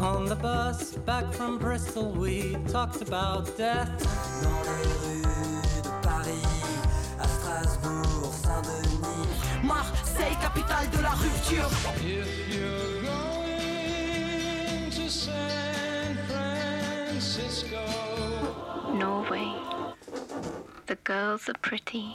On the bus back from Bristol, we talked about death. Dans les rues de Paris, à Strasbourg, Saint-Denis. Marseille, capitale de la rupture. If you're going to San Francisco, Norway. The girls are pretty.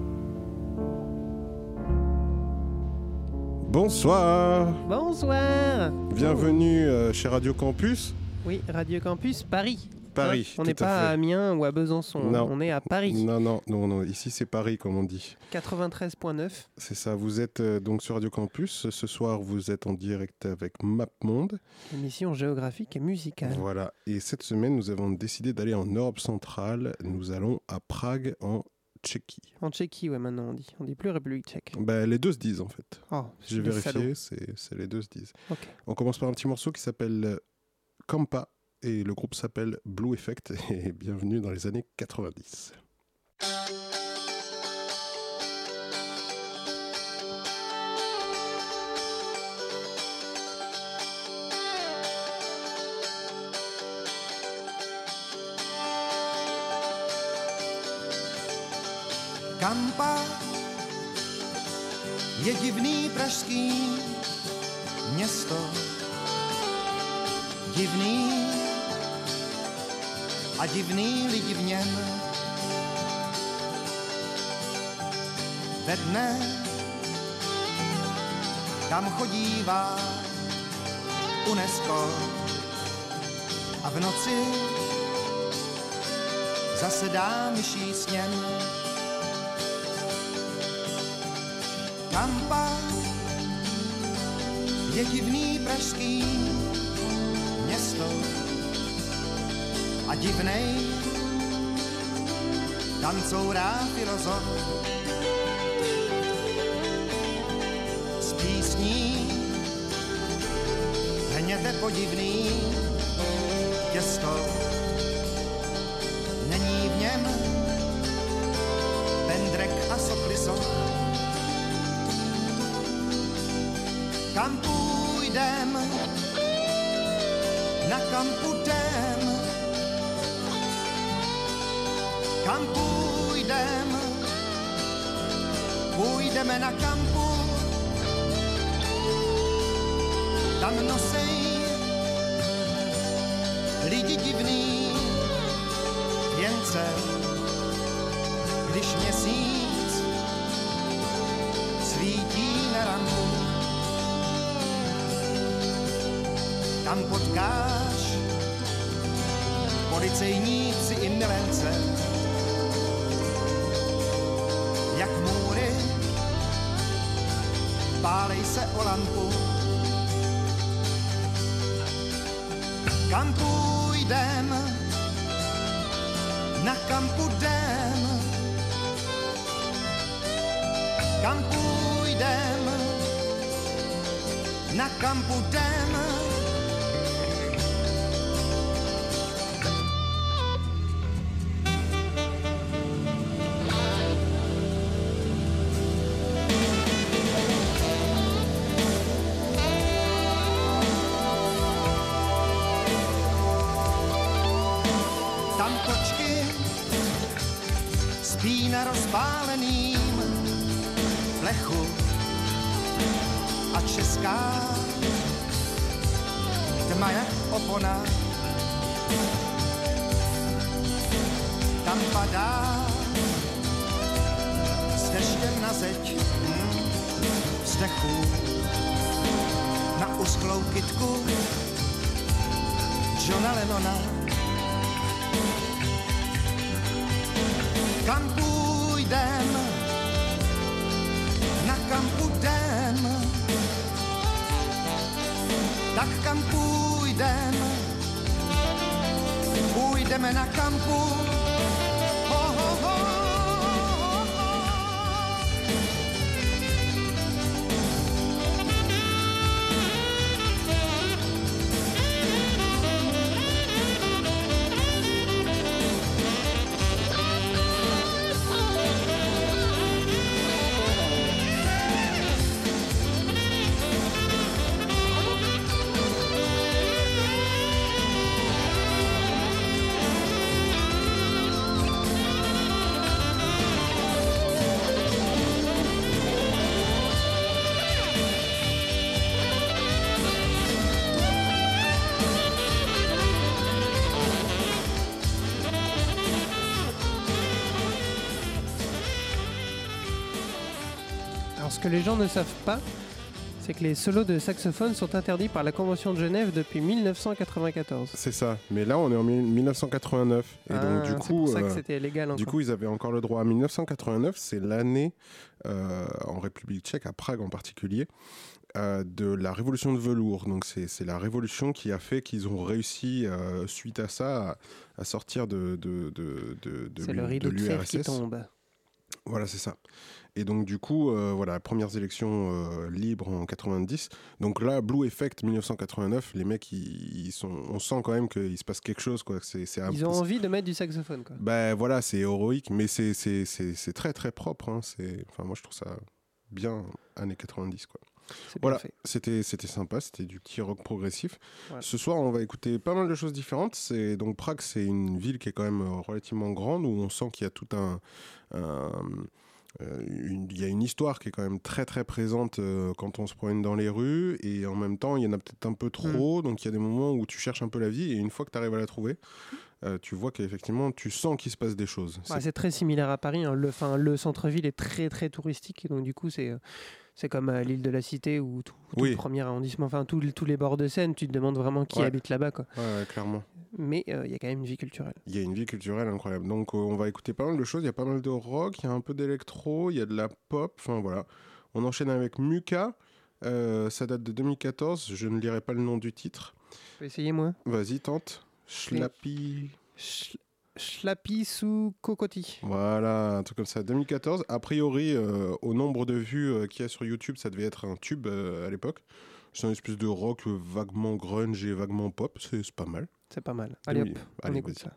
Bonsoir, Bonsoir bienvenue euh, chez Radio Campus Oui, Radio Campus Paris. Paris. on n'est pas à. Amiens ou à Besançon, Non. on est à Paris. Non, non, non, non, ici c'est Paris comme on dit. 93.9. C'est ça, vous êtes euh, donc sur Radio Campus. Ce soir, vous êtes en direct avec MapMonde. Émission géographique et musicale. Voilà, et cette semaine, nous avons décidé d'aller en Europe centrale. Nous allons à Prague, en Tchéquie. En Tchéquie, ouais, maintenant on dit. On dit plus République tchèque. Bah, les deux se disent en fait. Oh, J'ai vérifié, c'est les deux se disent. On commence par un petit morceau qui s'appelle euh, Kampa et le groupe s'appelle Blue Effect et bienvenue dans les années 90. Kampa je divný pražský město. Divný a divný lidi v něm. Ve dne tam chodívá UNESCO a v noci zasedá myší sněm. Kampa. Je divný pražský město a divnej tam courá filozof. S písní hněte podivný těsto kam půjdem, na kam půjdem, kam půjdem, půjdeme na kampu, tam nosej lidi divný věnce, když měsíc svítí na ranku. Tam potkáš. Policejníci i milence, jak můry, pálej se o lampu. Kam půjdem, na kam půjdem, kam půjdem, na kam půjdem, na rozpáleným plechu. A česká tma jak opona tam padá s deštěm na zeď hm, vzdechu. Na uschlou kytku Johna Lennona budem, na kam budem, tak kam půjdem, půjdeme na kampu, les gens ne savent pas, c'est que les solos de saxophone sont interdits par la Convention de Genève depuis 1994. C'est ça. Mais là, on est en mille- 1989. Et donc, Ah, du c'est coup, pour ça que euh, c'était légal encore. du coup, ils avaient encore le droit. 1989, c'est l'année euh, en République tchèque, à Prague en particulier, euh, de la révolution de velours. Donc, c'est c'est la révolution qui a fait qu'ils ont réussi, euh, suite à ça, à, à sortir de, de, de, de, de de, l'URSS. Voilà, c'est ça. Et donc, du coup, euh, voilà, premières élections euh, libres en 90. Donc là, Blue Effect 1989, les mecs, ils, ils sont, on sent quand même qu'il se passe quelque chose, quoi. C'est, c'est un Ils ont envie de mettre du saxophone, quoi. Ben voilà, c'est héroïque, mais c'est, c'est, c'est, c'est très très propre. hein. C'est, enfin, moi, je trouve ça bien années 90, quoi. C'est Voilà, c'était, c'était sympa, c'était du petit rock progressif. Voilà. Ce soir, on va écouter pas mal de choses différentes. C'est donc Prague, c'est une ville qui est quand même euh, relativement grande où on sent qu'il y a tout un, il y a une histoire qui est quand même très très présente euh, quand on se promène dans les rues. Et en même temps il y en a peut-être un peu trop. Donc il y a des moments où tu cherches un peu la vie. Et une fois que tu arrives à la trouver euh, tu vois qu'effectivement tu sens qu'il se passe des choses Ouais, C'est- très similaire à Paris. hein. Le, centre-ville est très très touristique. Et donc, du coup, c'est. euh, C'est comme à l'île de la Cité ou tout, tout Oui. le premier arrondissement, enfin tous les- bords de Seine, tu te demandes vraiment qui Ouais. habite là-bas. quoi. Ouais, clairement Mais euh, il y a quand même une vie culturelle. Il y a une vie culturelle incroyable. Donc, euh, on va écouter pas mal de choses. Il y a pas mal de rock, il y a un peu d'électro, il y a de la pop. Enfin, voilà. On enchaîne avec Muka. Euh, ça date de 2014. Je ne lirai pas le nom du titre. Je vais essayer moi. Vas-y, tente. Schlappy. Sch- Schlappy sous cocotti. Voilà, un truc comme ça. 2014. A priori, euh, au nombre de vues euh, qu'il y a sur YouTube, ça devait être un tube euh, à l'époque. C'est une espèce de rock vaguement grunge et vaguement pop. C'est pas mal. C'est pas mal. Allez Oui, hop, on allez, écoute ça.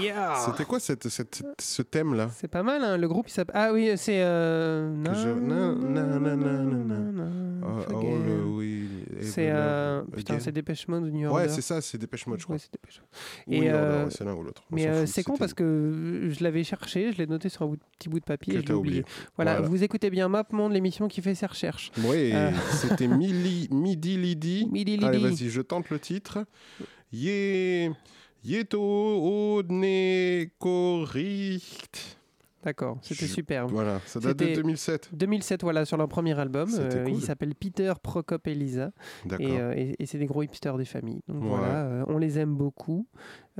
Yeah, Yeah. C'était quoi cette, cette- ce thème-là? C'est pas mal, hein, le groupe il s'appelle. Ah oui, c'est. Euh... Je-. Oh, oh, le- oui, C'est euh, putain, c'est Dépêche Mode ou New Ouais, Order. c'est ça, c'est Dépêche Mode, je crois. Ouais, c'est Dépêche Mode. Et, euh, ouais, c'est l'un ou l'autre. Mais euh, c'est con parce que je l'avais cherché, je l'ai noté sur un petit bout de papier Que et je l'ai t'as oublié. oublié. Voilà, Voilà. vous écoutez bien Map Monde, l'émission qui fait ses recherches. Oui, c'était Midi Lidi. Midi Lidi. Allez, vas-y, je tente le titre. Ye, Jedodne Gericht. D'accord, c'était Je- superbe. Voilà, ça date de C'était 2007. 2007, voilà, sur leur premier album. Euh, Il cool. s'appelle Peter Prokop Elisa. D'accord. Et, euh, et- et c'est des gros hipsters des familles. Donc voilà, euh, on les aime beaucoup.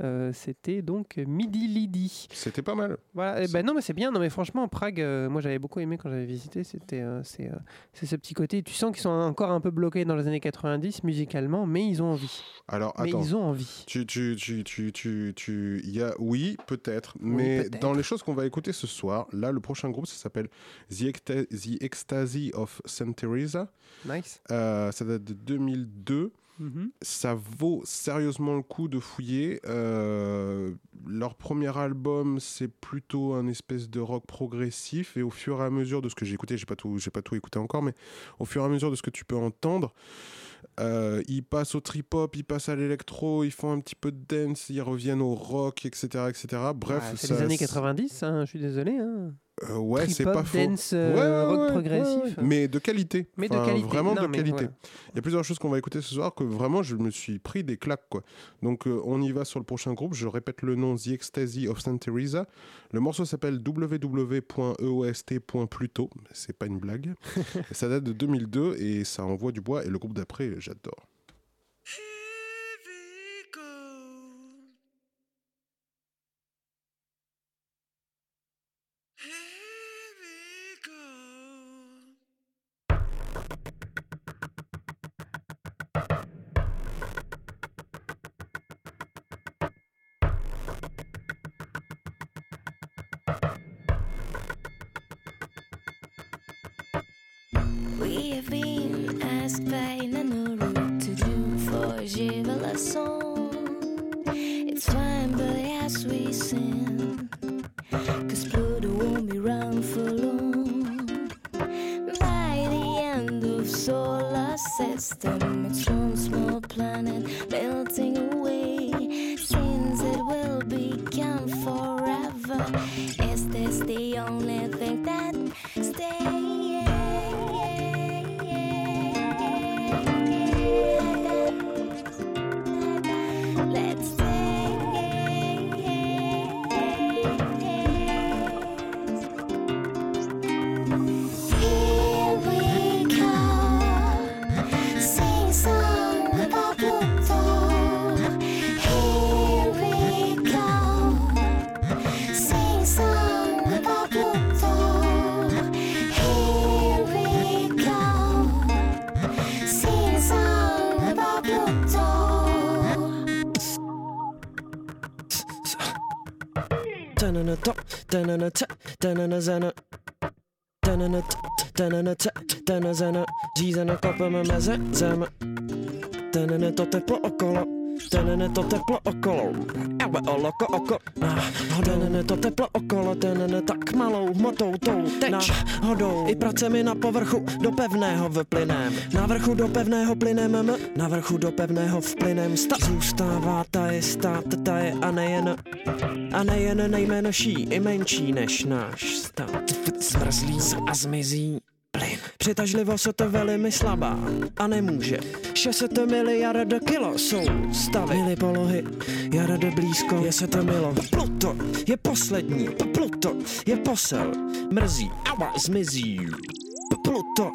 Euh, C'était donc Midi Lidi. C'était pas mal. Voilà, eh ben non, mais c'est bien. Non, mais franchement, Prague, moi j'avais beaucoup aimé quand j'avais visité. C'était, c'est, c'est ce petit côté. Tu sens qu'ils sont encore un peu bloqués dans les années 90 musicalement, mais ils ont envie. Alors, mais attends. ils ont envie. Tu, tu, tu, tu, tu, tu, il y a, oui, peut-être, mais peut-être. dans les choses qu'on va écouter ce soir, là, le prochain groupe, ça s'appelle The, Ecstasy of Saint Teresa. Nice. Euh, ça date de 2002. Mhm. Ça vaut sérieusement le coup de fouiller. Euh, leur premier album, c'est plutôt un espèce de rock progressif. Et au fur et à mesure de ce que j'ai écouté, j'ai pas tout, j'ai pas tout écouté encore, mais au fur et à mesure de ce que tu peux entendre, euh, ils passent au trip hop, ils passent à l'électro, ils font un petit peu de dance, ils reviennent au rock, etc., etc. Bref, Ouais, c'est les années 90, hein, je suis désolé. hein. Euh, ouais, c'est pas faux. dance, euh, rock progressif. Mais de qualité. Mais de qualité. Vraiment Non, de qualité. voilà. Il y a plusieurs choses qu'on va écouter ce soir que vraiment je me suis pris des claques. Quoi. Donc euh, on y va sur le prochain groupe. Je répète le nom The Ecstasy of Saint Teresa. Le morceau s'appelle www.eost.pluto. C'est pas une blague. Ça date de 2002 et ça envoie du bois. Et le groupe d'après, j'adore. Řízena kopeme meze zem. Tanana to teplo okolo. Tanana to teplo okolo. Ale oloko oko. Tanana to teplo okolo. Tanana tak malou hmotou tou teč hodou. I pracemi na povrchu do pevného vplynem. Na vrchu do pevného plynem. Na vrchu do pevného vplynem. Sta zůstává ta je stát, ta je a nejen a nejen nejmenší i menší než náš stát. Zmrzlý a zmizí přitažlivost je to velmi slabá a nemůže. 600 miliard kilo jsou stavy, mily polohy, jarad blízko, je se to milo. Pluto je poslední, Pluto je posel, mrzí, aba zmizí. Pluto.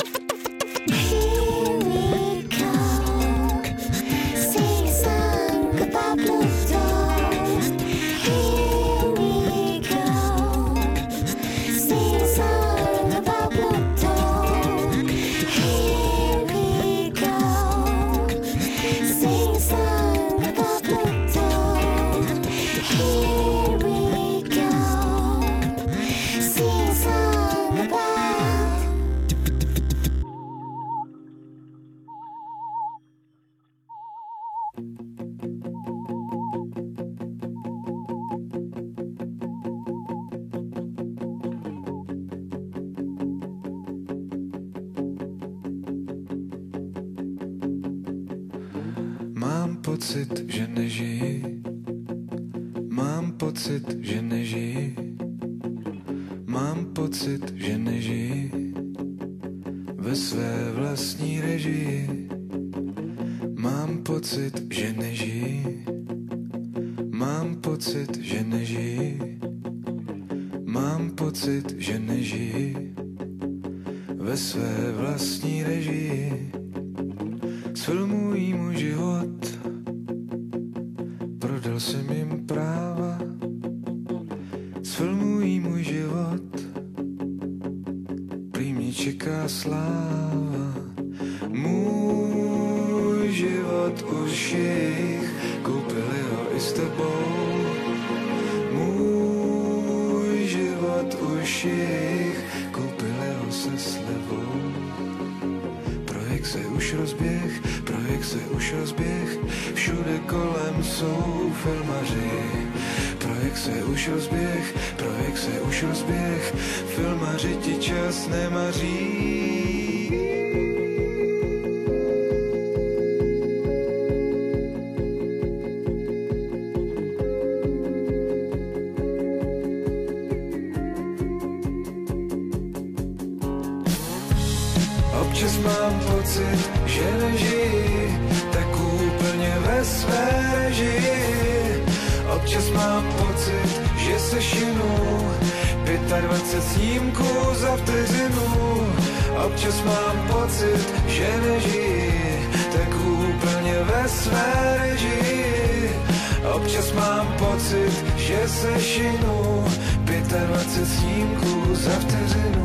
občas mám pocit, že se šinu. 25 snímků za vteřinu.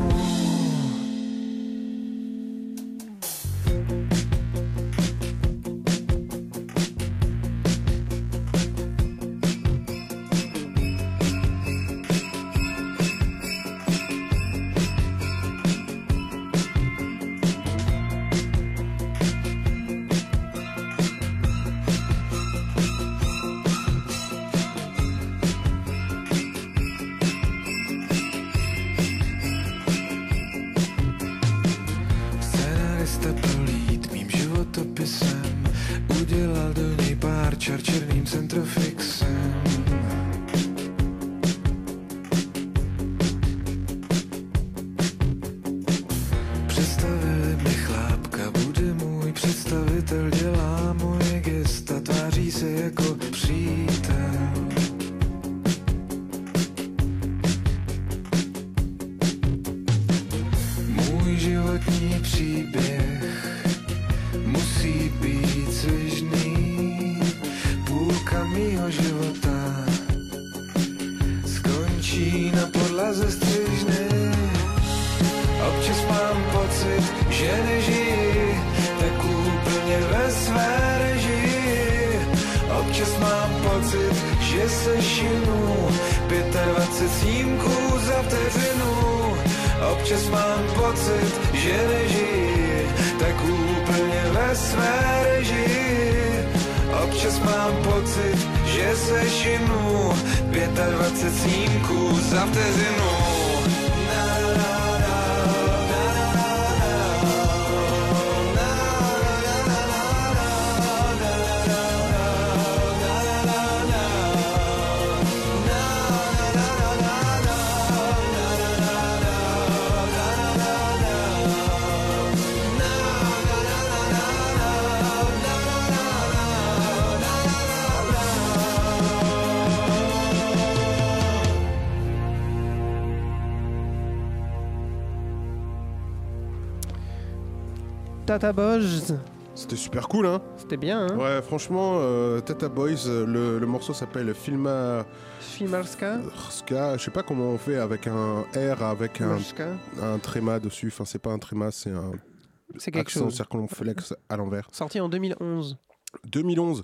Tata Boys. C'était super cool, hein C'était bien, hein Ouais, franchement, euh, Tata Boys, euh, le, le morceau s'appelle Filma... Filmarska Ska, je sais pas comment on fait avec un R, avec un, un tréma dessus. Enfin, c'est pas un tréma, c'est un C'est quelque accent chose. circonflexe à l'envers. Sorti en 2011. 2011.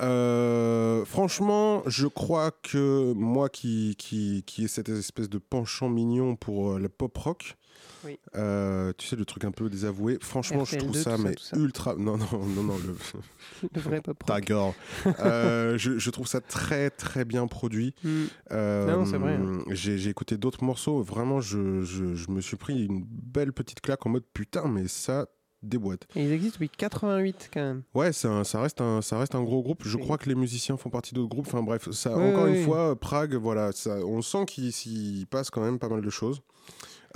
Euh, franchement, je crois que moi qui, qui, qui ai cette espèce de penchant mignon pour le pop rock, Oui. euh, tu sais, le truc un peu désavoué, franchement, je RTL2, trouve ça, mais ça. ultra. Non, non, non, non, le. Le vrai pop Ta gueule. Euh, je, je trouve ça très, très bien produit. Mm. Euh, Non, c'est vrai, hein. J'ai écouté d'autres morceaux. Vraiment, je, je, je me suis pris une belle petite claque en mode putain, mais ça déboîte. Et ils existent depuis 88 quand même. Ouais, un- ça, reste un, ça reste un gros groupe. Je crois que les musiciens font partie d'autres groupes. Enfin bref, ça, Oui, encore oui, une oui. fois, Prague, voilà, ça, on sent qu'il s'y passe quand même pas mal de choses.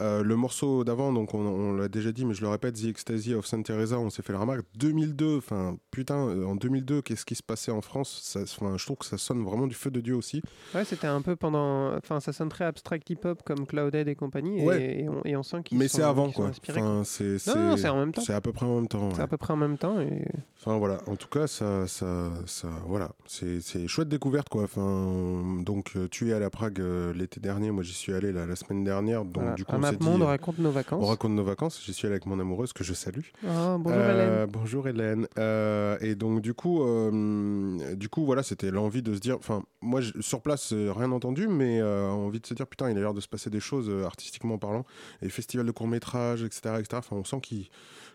Euh, le morceau d'avant, donc on, on l'a déjà dit, mais je le répète, The Ecstasy of Saint Teresa, on s'est fait la remarque. 2002, enfin putain, euh, en 2002, qu'est-ce qui se passait en France? Ça, Je trouve que ça sonne vraiment du feu de Dieu aussi. Ouais, c'était un peu pendant. Enfin, ça sonne très abstract hip-hop comme Cloudhead et compagnie. et- Ouais. Et, on, et on sent qu'ils Mais c'est avant sont quoi. Enfin, c'est, Non, non, c'est en même temps. C'est à peu près en même temps. C'est à peu près en même temps. Et... Enfin voilà, en tout cas, ça, ça, ça voilà, c'est chouette découverte quoi. Enfin, donc euh, tu es allé à Prague euh, l'été dernier, moi j'y suis allé la, la semaine dernière, donc Voilà. du coup Un on s'est map dit, euh, raconte nos vacances. On raconte nos vacances. J'y suis allé avec mon amoureuse que je salue. Oh, bonjour Euh, Hélène. Bonjour Hélène. Euh, et donc du coup, euh, du coup voilà, c'était l'envie de se dire. Enfin, moi je- sur place rien entendu, mais envie de se dire putain, il a l'air de se passer des choses artistiquement parlant. Et festival de court métrage, etc., etc. Enfin, on sent qu'il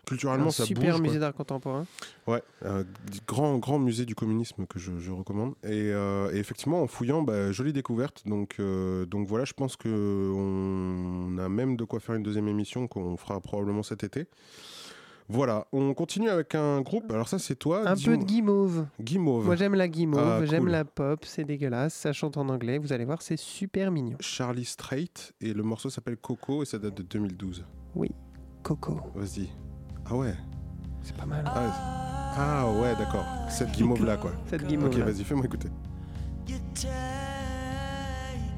culturellement Un ça super bouge. musée d'art contemporain. Ouais, un grand, grand musée du communisme que je, je recommande. Et, euh, et effectivement, en fouillant, bah, jolie découverte. Donc, euh, donc voilà, je pense qu'on a même de quoi faire une deuxième émission qu'on fera probablement cet été. Voilà, on continue avec un groupe. Alors ça, c'est toi. Un peu de guimauve. Guimauve. Moi j'aime la guimauve, Ah, j'aime cool. la pop, c'est dégueulasse, ça chante en anglais, vous allez voir, c'est super mignon. Charlie Strait et le morceau s'appelle Coco et ça date de 2012. Oui, Coco. Vas-y. Ah ouais. C'est pas mal. Ah, ah ouais, d'accord. Cette guimauve là quoi. Cette guimauve Ok, vas-y, fais-moi écouter. You take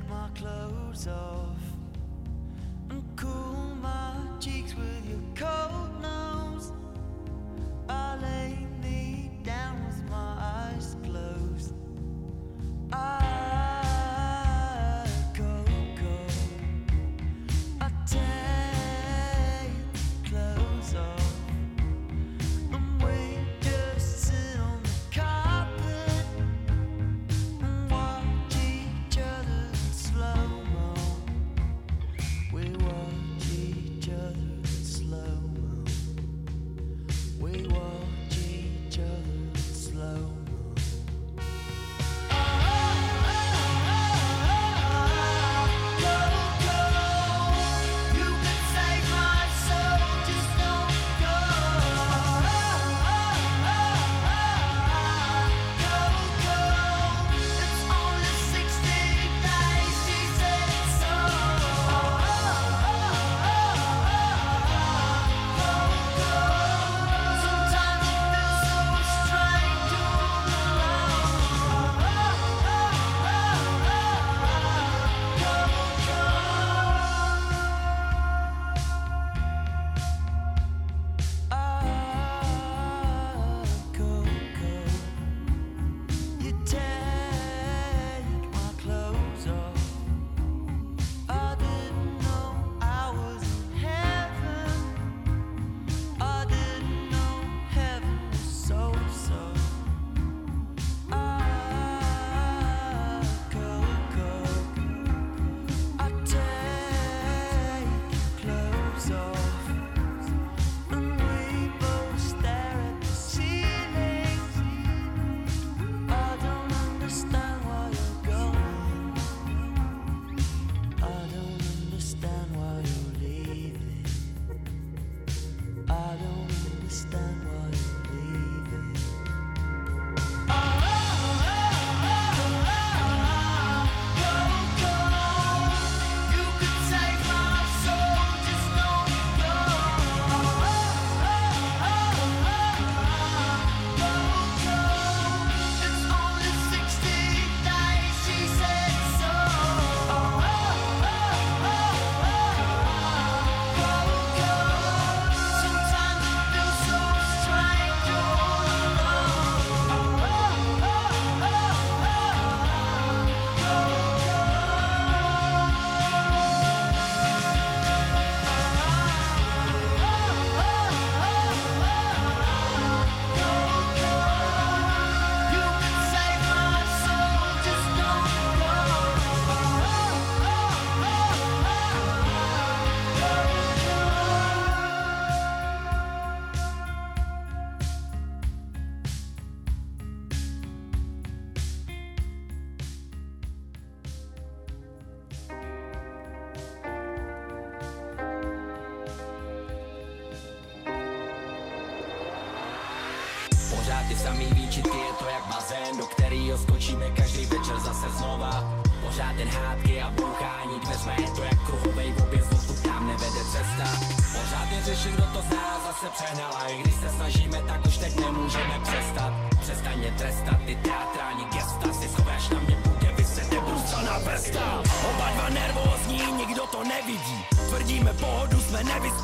my clothes off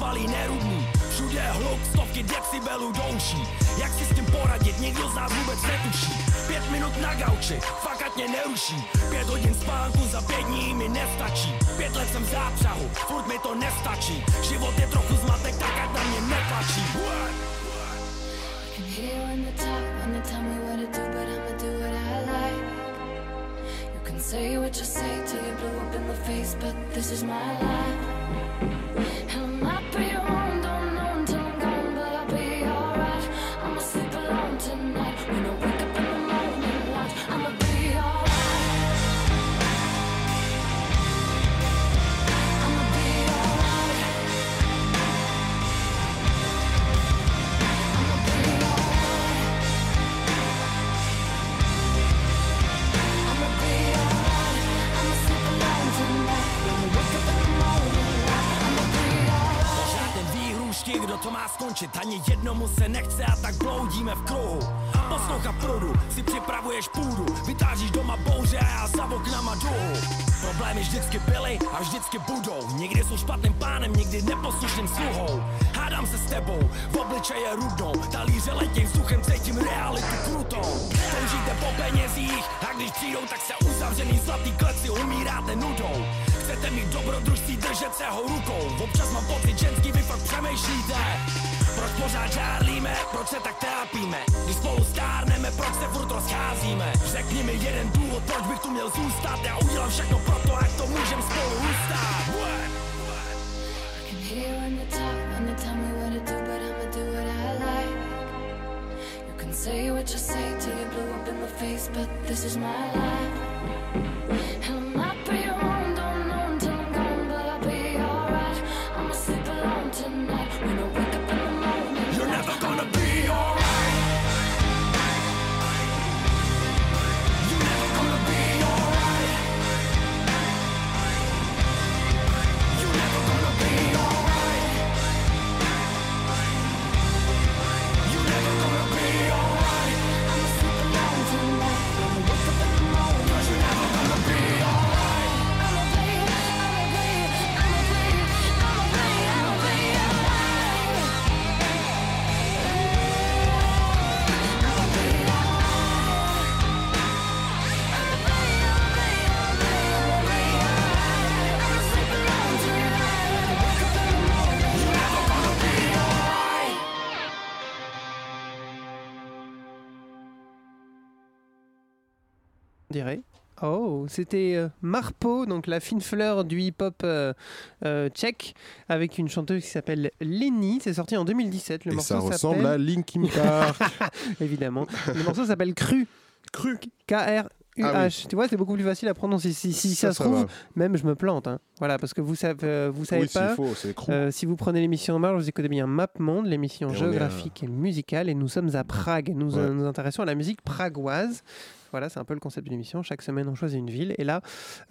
nevyspalí, nerudní. Všude je hluk, stovky decibelů douší. Jak si s tím poradit, nikdo z nás vůbec netuší. Pět minut na gauči, mě neruší. Pět hodin spánku za pět dní mi nestačí. Pět let jsem v zápřahu, furt mi to nestačí. Život je trochu zmatek, tak ať na mě netlačí. Hear when they talk, when tell me what to do, but I'ma do what I like. Say what you say till you blew up in the face, but this is my life. To má skončit. Ani jednomu se nechce a tak bloudíme v kruhu Posloucha prudu, si připravuješ půdu Vytážíš doma bouře a za oknama duhu Problémy vždycky byly a vždycky budou Někdy jsou špatným pánem, někdy neposlušným sluhou. Hádám se s tebou, v obličeje rudnou Talíře letěj vzduchem, cítím realitu krutou. Toužíte po penězích a když přijdou, tak se uzavřený zlatý kleci umíráte nudou. Chcete mít dobrodružství, držet se ho rukou Občas mám pocit, ženský vy fakt přemýšlíte Proč pořád žárlíme, proč se tak trápíme? Když spolu stárneme, proč se furt rozcházíme? Řekni mi jeden důvod, proč bych tu měl zůstat. Já udělám všechno pro to, ať to můžem spolu ustát. Say what you say till you blew up in the face, but this is my life. And I might be Oh, c'était euh, Marpo, donc la fine fleur du hip-hop euh, euh, tchèque, avec une chanteuse qui s'appelle Lenny. C'est sorti en 2017. Le Et morceau ça ressemble à Linkin Park. Évidemment. Le morceau s'appelle Cru. Cru. K-R-U-H. Ah oui. Tu vois, c'est beaucoup plus facile à prononcer. Si, si Ça, ça, se ça trouve, va. même je me plante. hein. Voilà, parce que vous savez, euh, vous savez Oui, pas. Cru. euh, si vous prenez l'émission en marge, vous écoutez bien Map Monde, l'émission géographique et musicale, et nous sommes à Prague. Nous Ouais. euh, nous intéressons à la musique pragoise. Voilà, c'est un peu le concept de l'émission. Chaque semaine, on choisit une ville. Et là,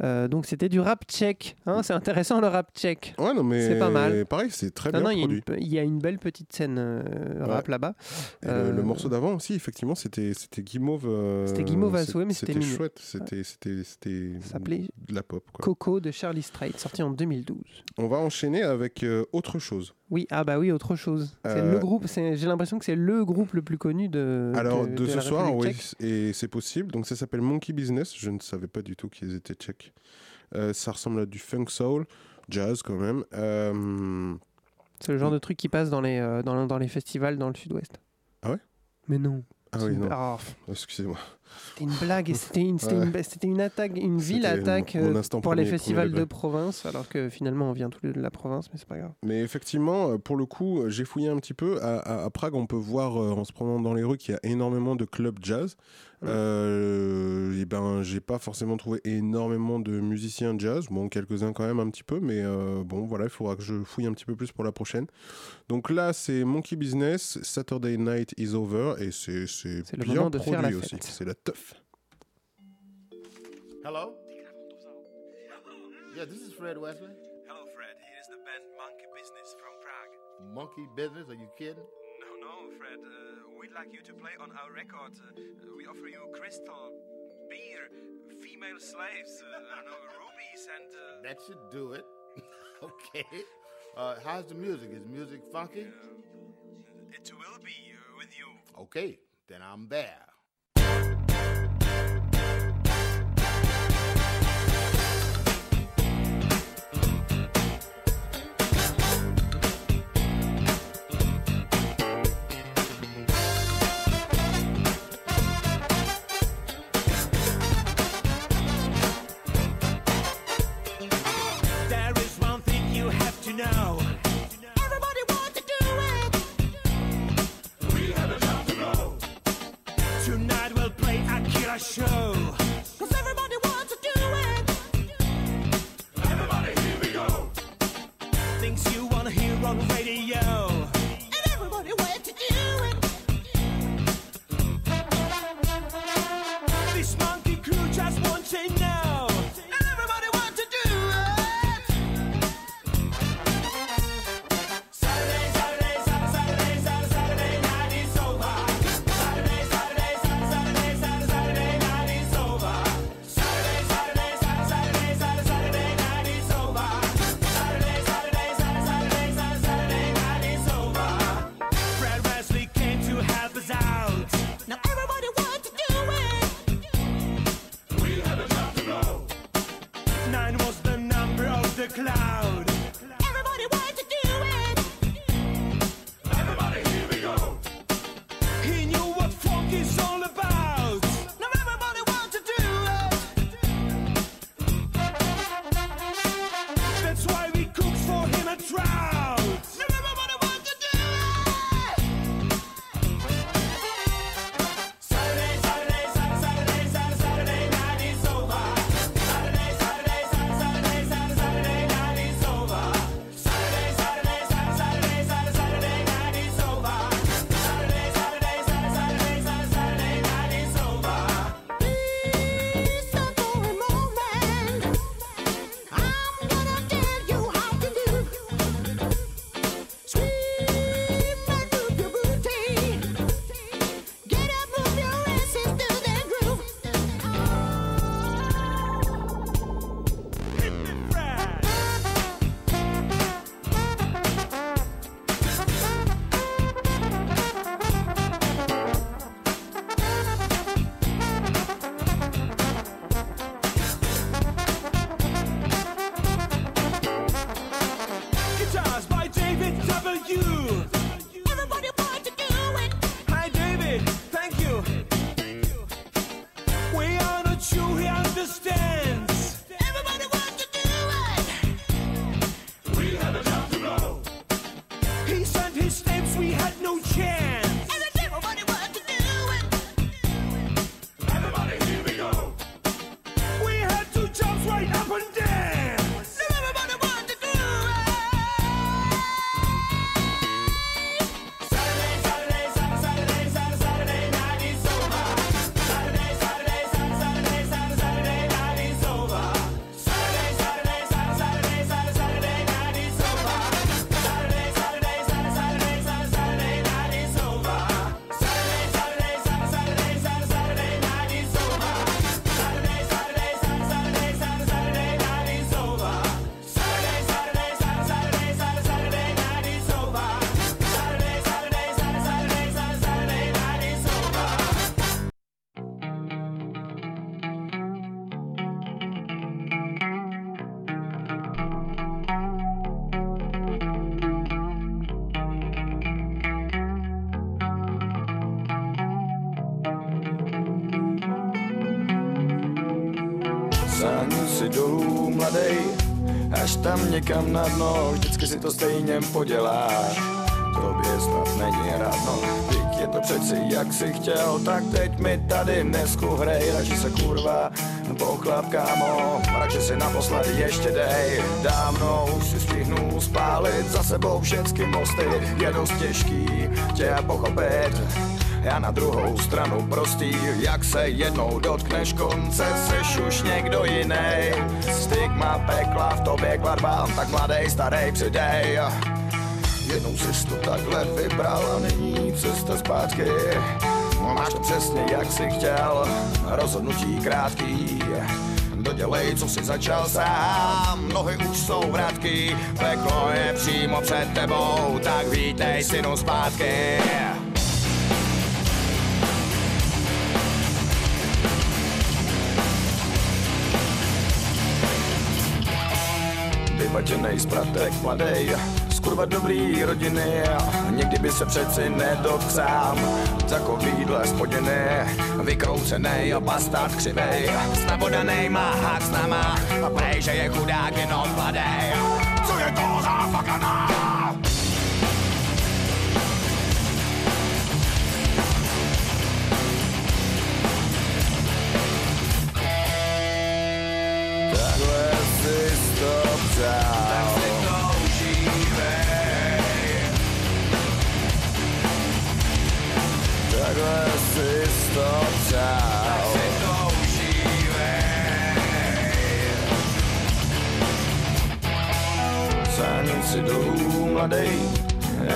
euh, donc c'était du rap tchèque. hein. c'est intéressant le rap tchèque. Ouais, non, mais C'est pas mal. pareil, c'est très Non, bien non, il y a produit. une pe- il y, a une belle petite scène euh, rap Ouais. là-bas. Le- Euh, le, morceau d'avant aussi, effectivement, c'était c'était Guimauve. C'était Guimauve souhait, mais c'était chouette. C'était c'était c'était de la pop. Quoi. Coco de Charlie Strait, sorti en 2012. On va enchaîner avec autre chose. Oui, ah bah oui, autre chose. C'est Euh, le groupe. J'ai l'impression que c'est le groupe le plus connu de. Alors de, de ce soir, oui, et c'est possible. Donc ça s'appelle Monkey Business. Je ne savais pas du tout qu'ils étaient tchèques. Euh, ça ressemble à du funk soul, jazz quand même. Euh, C'est le genre de truc qui passe dans les, euh, dans, dans les festivals dans le sud-ouest. Ah ouais? Mais non. Ah oui, non. Ah, Excusez-moi. C'était une blague et c'était une, une- Ouais. c'était une attaque, une ville attaque mon- mon euh, pour les festivals de province, alors que finalement on vient tous les deux de la province, mais c'est pas grave. Mais effectivement, euh, pour le coup, euh, j'ai fouillé un petit peu. À, à- à Prague, on peut voir en se promenant dans les rues qu'il y a énormément de clubs jazz. Euh, et ben, j'ai pas forcément trouvé énormément de musiciens jazz. Bon, quelques-uns quand même un petit peu, mais euh, bon, voilà, il faudra que je fouille un petit peu plus pour la prochaine. Donc là, c'est Monkey Business, Saturday Night is Over, et c'est c'est le bien moment de faire produit aussi. C'est la teuf. Hello? Yeah, this is Fred Wesley. Hello, Fred. Here is the band Monkey Business from Prague. Monkey Business, are you kidding? No, no, Fred. Uh, we'd like you to play on our record. Uh, we offer you crystal, beer, female slaves, uh, I don't know, rubies, and. Uh, That should do it. okay. Uh, how's the music? Is music funky? it will be uh, with you. Okay, then I'm there. There někam na dno, vždycky si to stejně poděláš. Tobě snad není radno, teď je to přeci jak si chtěl, tak teď mi tady dnesku hrej, radši se kurva pochlap kámo, radši si naposledy ještě dej, dávno už si stihnu spálit za sebou všechny mosty, je dost těžký tě pochopit, já na druhou stranu prostý, jak se jednou dotkneš konce, seš už někdo jiný. Stigma pekla v tobě kladba, tak mladej, starý přidej. Jednou jsi to takhle vybral a není cesta zpátky. No, Máš to přesně jak jsi chtěl, rozhodnutí krátký. Dodělej, co jsi začal sám, nohy už jsou vratky, peklo je přímo před tebou, tak vítej synu zpátky. Vyvaděnej zpratek mladej, z kurva dobrý rodiny, někdy by se přeci nedotkl sám. Takovýhle spodiny, vykroucenej a bastard křivej, snabodanej má hák s náma, a prej, že je chudák jenom mladej. Co je to za fakana? Takhle si užívej. Takhle si to si mladej,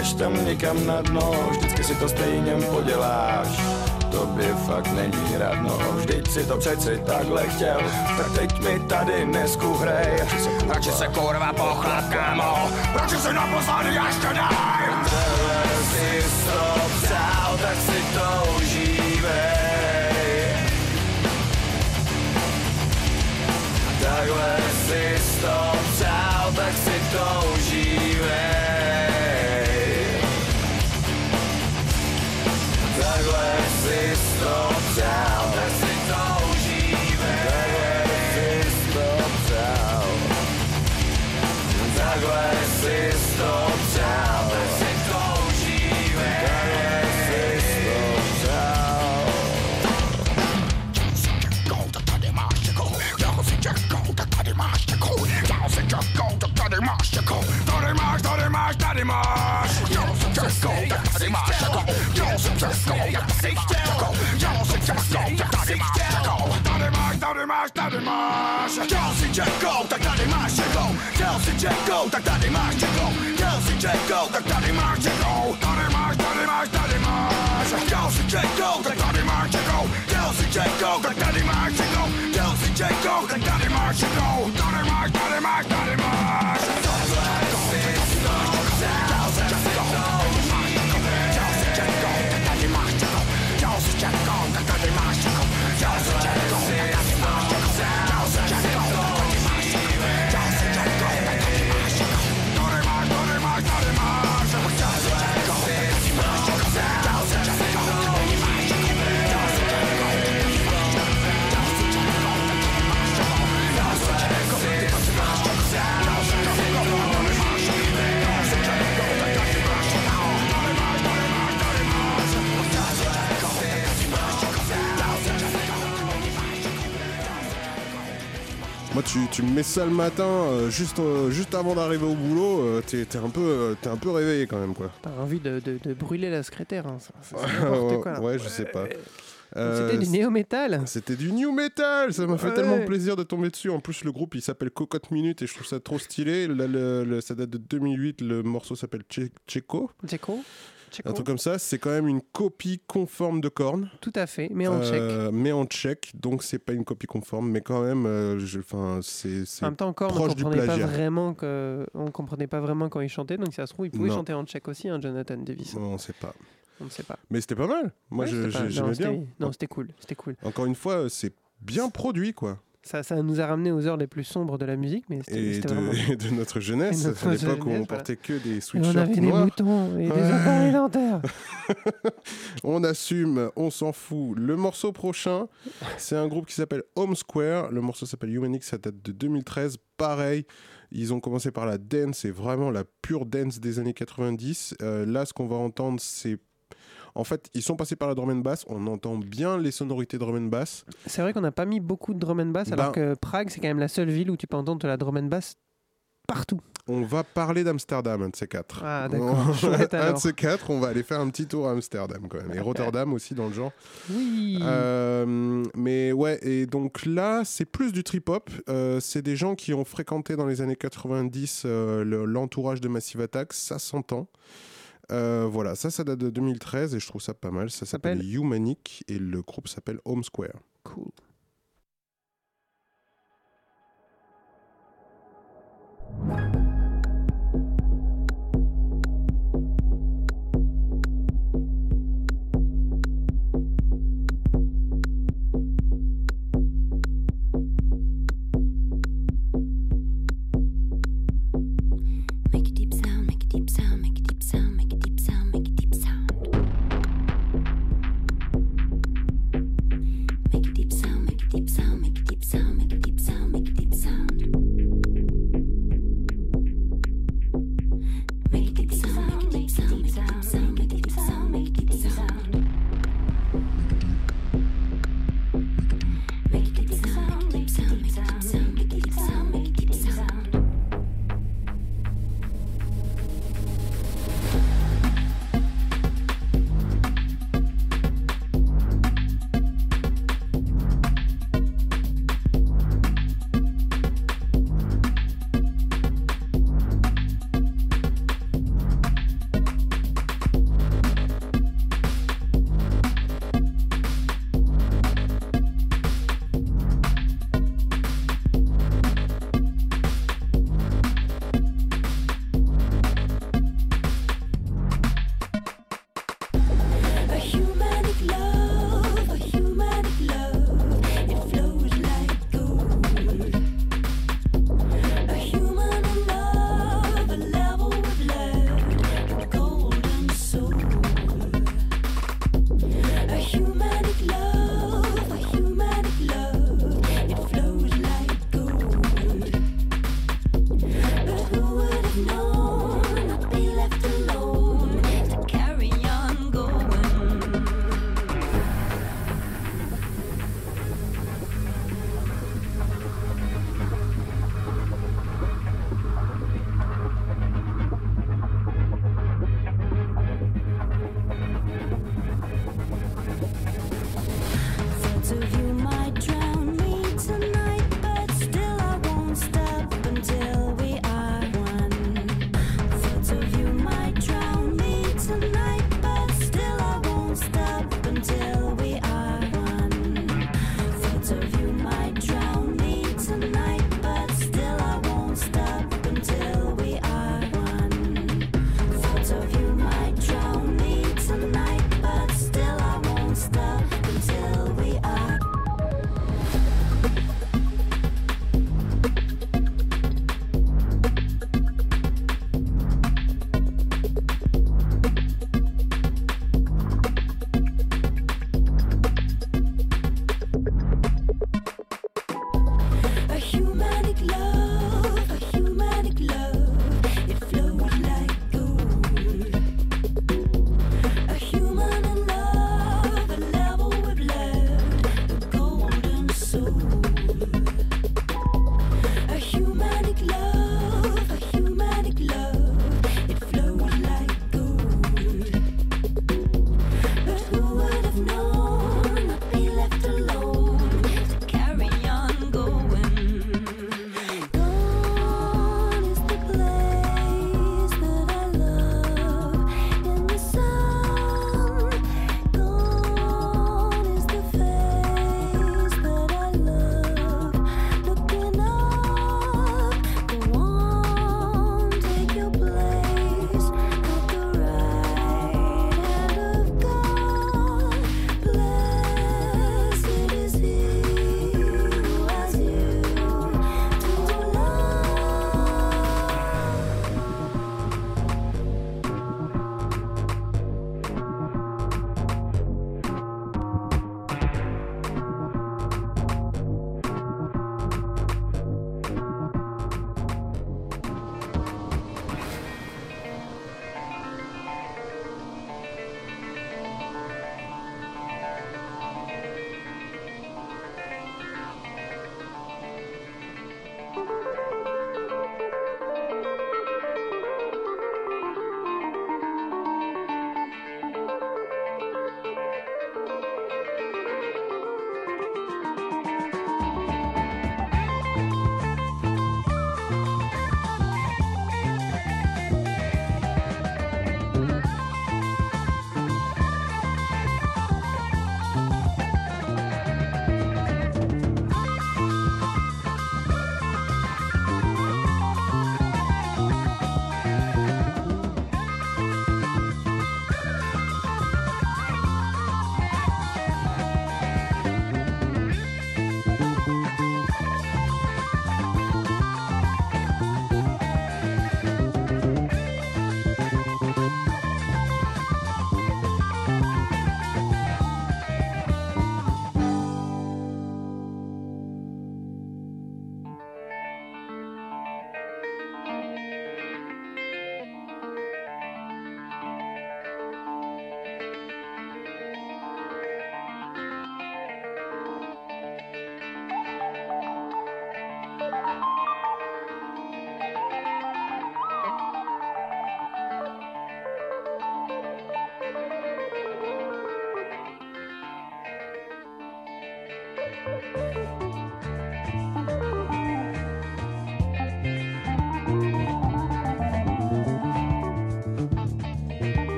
až tam někam na dno, vždycky si to stejně poděláš. Tobě fakt není radno, vždyť si to přeci takhle chtěl, tak teď mi tady dnesku hrej. Radši se kurva pochlap, kámo, radši se naposledy ještě daj. Si to přál, tak si to užívej. Takhle si to přál, tak si to užívej. down. Jacob, the Daddy Go, Daddy Marshall, Daddy Marshall, Daddy Marshall. Moi, tu, tu me mets ça le matin, euh, juste, euh, juste avant d'arriver au boulot, euh, t'es t'es un, peu, t'es un peu réveillé quand même, quoi. T'as envie de, de- de brûler la secrétaire. hein, ça- ça- c'est n'importe quoi. ouais, je sais pas. C'était du néo-metal. C'était du new metal, ça m'a fait Ouais. tellement plaisir de tomber dessus. En plus, le groupe il s'appelle Cocotte Minute et je trouve ça trop stylé. Là, le- le- ça date de 2008, le morceau s'appelle Che- Checo. Un truc comme ça, c'est quand même une copie conforme de Korn. Tout à fait, mais en Euh, Mais en tchèque, donc c'est pas une copie conforme, mais quand même, euh, enfin, c'est En même temps, encore, on proche ne du comprenait pas vraiment que, on comprenait pas vraiment quand il chantait, donc ça se trouve, il pouvait Non. chanter en tchèque aussi, hein, Jonathan Davis. On sait pas. On ne sait pas. Mais c'était pas mal. Moi, Ouais, non, j'aimais bien. Non, c'était cool, c'était cool. Encore une fois, c'est bien produit, quoi. Ça, ça nous a ramené aux heures les plus sombres de la musique, mais c'était Et vraiment. et de notre jeunesse, Et notre à l'époque où on portait que des Et on sweatshirts avait des noirs. moutons et des Ouais. appareils dentaires. on assume, on s'en fout. Le morceau prochain, c'est un groupe qui s'appelle Home Square. Le morceau s'appelle Humanix, ça date de 2013. Pareil, ils ont commencé par la dance, c'est vraiment la pure dance des années 90. Euh, là, ce qu'on va entendre, c'est. En fait, ils sont passés par la drum and bass. On entend bien les sonorités drum and bass. C'est vrai qu'on n'a pas mis beaucoup de drum and bass, alors Ben- que Prague, c'est quand même la seule ville où tu peux entendre de la drum and bass partout. On va parler d'Amsterdam, un de ces quatre. Ah, d'accord. Un de ces quatre, on va aller faire un petit tour à Amsterdam quand même. Et Rotterdam aussi dans le genre. Oui. Euh, mais ouais, et donc là, c'est plus du trip-hop. Euh, c'est des gens qui ont fréquenté dans les années 90 euh, le- l'entourage de Massive Attack, ça s'entend. Euh, voilà, ça, ça date de 2013 et je trouve ça pas mal. Ça s'appelle Humanic et le groupe s'appelle Home Square. Cool.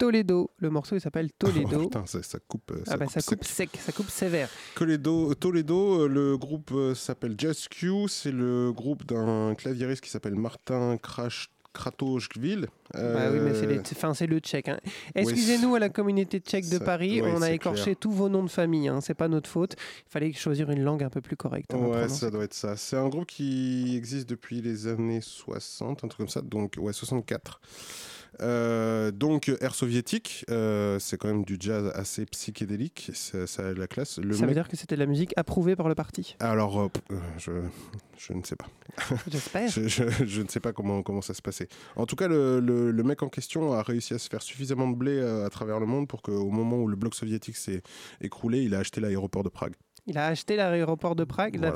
Toledo. Le morceau il s'appelle Toledo. Oh, putain, ça, ça coupe. euh, ah bah ça coupe sec. ça coupe sévère. Toledo, Toledo, euh, le groupe euh, s'appelle Just Q, c'est le groupe d'un claviériste qui s'appelle Martin Crash. Bah oui, mais c'est, les- Euh, enfin, c'est le tchèque. hein. Excusez-nous à la communauté tchèque de Ça- Paris, ouais, on a écorché clair. tous vos noms de famille. Hein. C'est pas notre faute. Il fallait choisir une langue un peu plus correcte. hein, Ouais, ça doit être ça. C'est un groupe qui existe depuis les années 60, un truc comme ça, donc ouais, 64. Euh, donc air soviétique, euh, c'est quand même du jazz assez psychédélique, ça, ça a de la classe. Le Ça veut dire que c'était de la musique approuvée par le parti? Alors, euh, je, je ne sais pas. J'espère. je, je- je ne sais pas comment, comment ça se passait. En tout cas, le, le- le mec en question a réussi à se faire suffisamment de blé à travers le monde pour qu'au moment où le bloc soviétique s'est écroulé, il a acheté l'aéroport de Prague. Il a acheté l'aéroport de Prague. Voilà.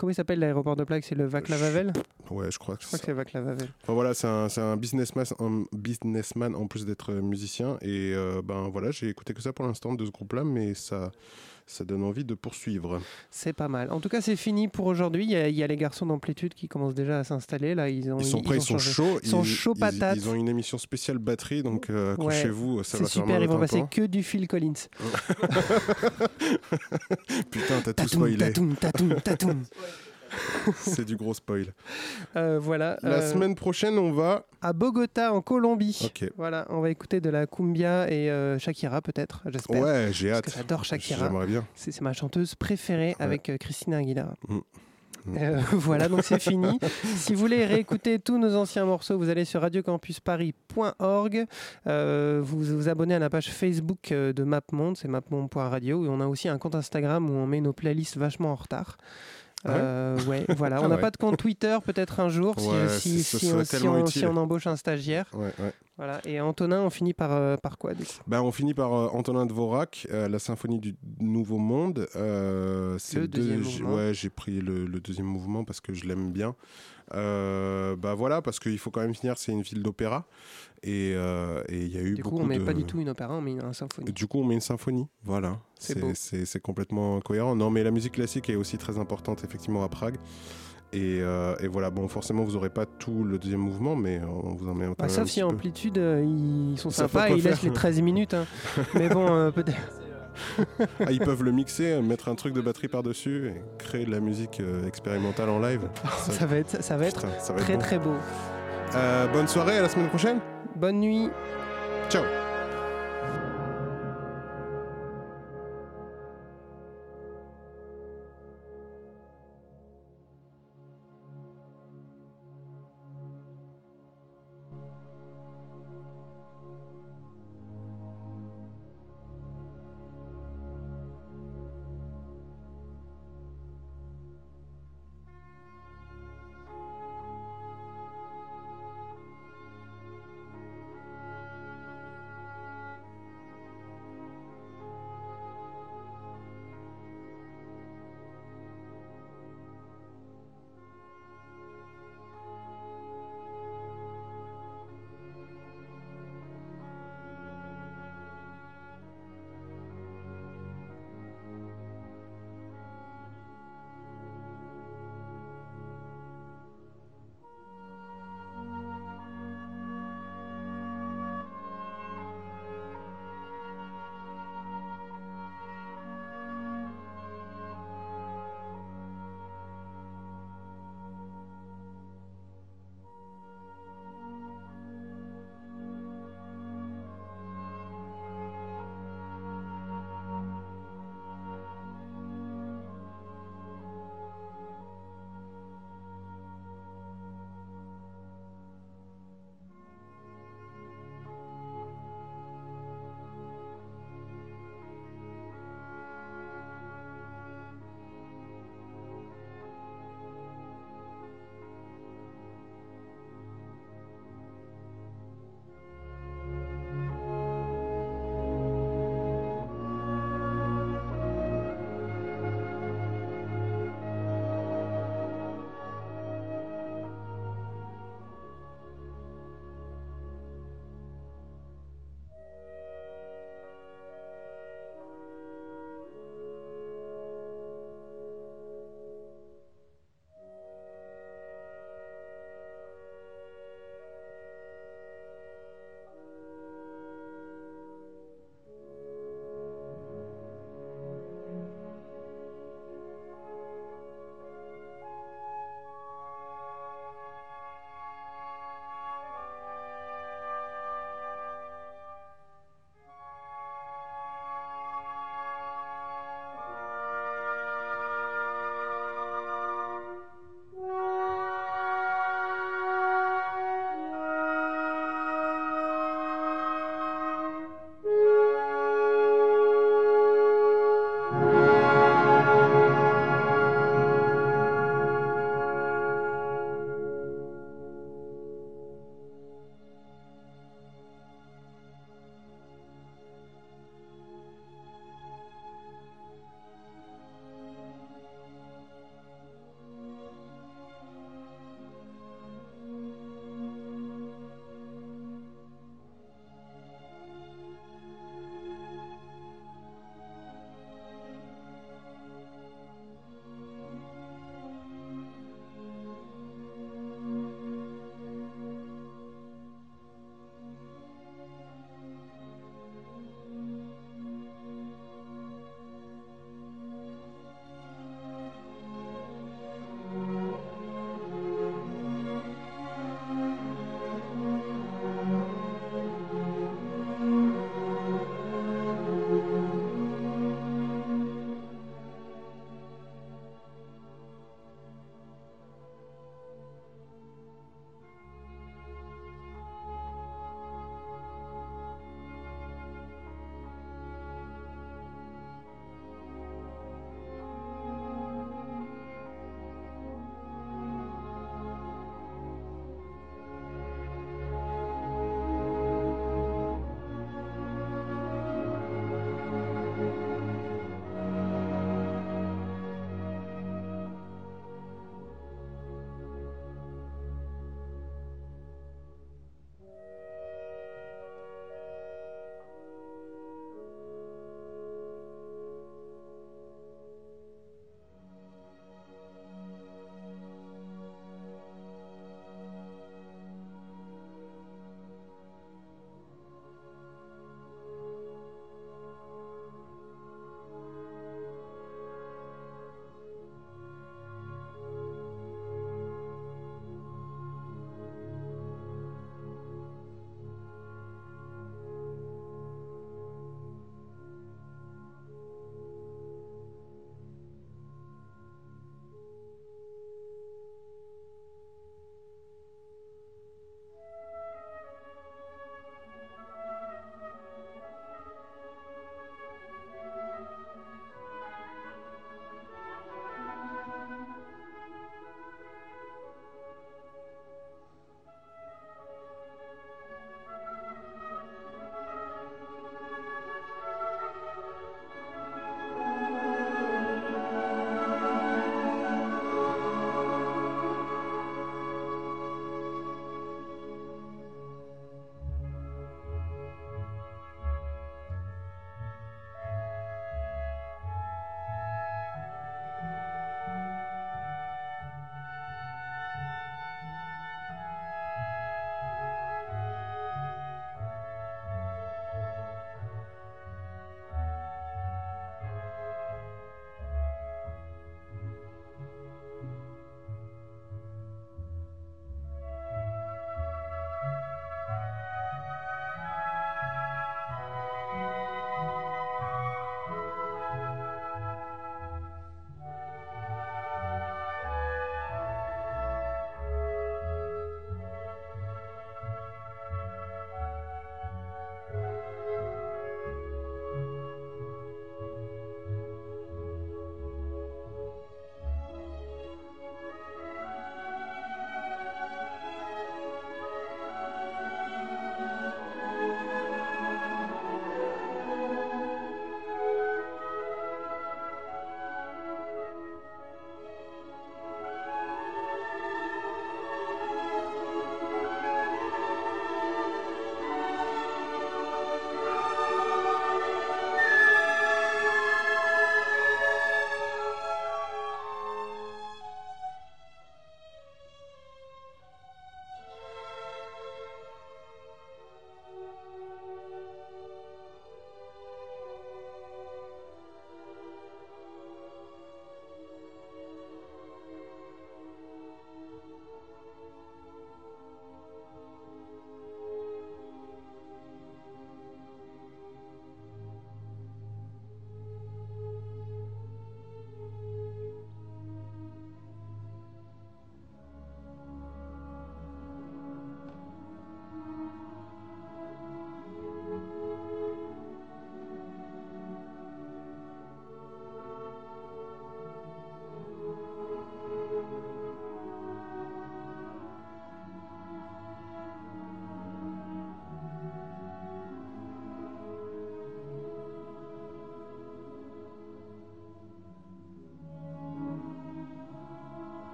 Comment il s'appelle l'aéroport de Prague? C'est le Václav Havel? Ouais, je crois que Je crois que c'est Václav Havel. Enfin voilà, c'est un, c'est un businessman, un businessman en plus d'être musicien. Et euh, ben voilà, j'ai écouté que ça pour l'instant de ce groupe-là, mais ça, ça donne envie de poursuivre. C'est pas mal. En tout cas, c'est fini pour aujourd'hui. Il y, a- il y a les garçons d'amplitude qui commencent déjà à s'installer. Là, ils, ont, Ils sont prêts, ils, sont chauds. Ils sont chauds patates. Ils ont une émission spéciale batterie, donc euh, Ouais, accrochez-vous, ça c'est va faire super, mal ils vont passer que du Phil Collins. Putain, t'as tout spoilé. tatoum, tatoum, tatoum. c'est du gros spoil. Euh, voilà. La euh, semaine prochaine, on va. à Bogota, en Colombie. Ok. Voilà, on va écouter de la cumbia et euh, Shakira peut-être, j'espère. Ouais, j'ai Parce hâte. que j'adore Shakira. J'aimerais bien. C'est ma chanteuse préférée avec Christina Aguilera. Mm. Euh, voilà, donc c'est fini. si vous voulez réécouter tous nos anciens morceaux, vous allez sur radiocampusparis.org. Euh, vous vous abonnez à la page Facebook de MapMonde, c'est mapmonde.radio. Et on a aussi un compte Instagram où on met nos playlists vachement en retard. Ah ouais Euh, ouais, voilà. Ah On n'a ouais. pas de compte Twitter, peut-être un jour, si- Ouais, si, si on, si embauche un stagiaire. Voilà. Et Antonin, on finit par, euh, par quoi Ben, on finit par euh, Antonin Dvorak, euh, la symphonie du Nouveau Monde. C'est Le deuxième mouvement. Ouais, j'ai pris le, le deuxième mouvement parce que je l'aime bien. Bah voilà, parce qu'il faut quand même finir, c'est une ville d'opéra. Et euh, et il y a eu Du coup, beaucoup on met de... pas du tout une opéra, on met une, un symphonie. Du coup, on met une symphonie. Voilà. C'est complètement cohérent. Non, mais la musique classique est aussi très importante, effectivement, à Prague. Et, euh, et voilà, bon, forcément, vous n'aurez pas tout le deuxième mouvement, mais on vous en met Bah, un sauf petit si peu. Amplitude, euh, ils sont sympas, pas quoi ils laissent les 13 minutes. hein. Mais bon, euh, peut-être. Ah, ils peuvent le mixer, mettre un truc de batterie par-dessus et créer de la musique euh, expérimentale en live. Ça va être, ça va être Putain, ça va être très bon. très beau. Bonne soirée, à la semaine prochaine. Bonne nuit. Ciao.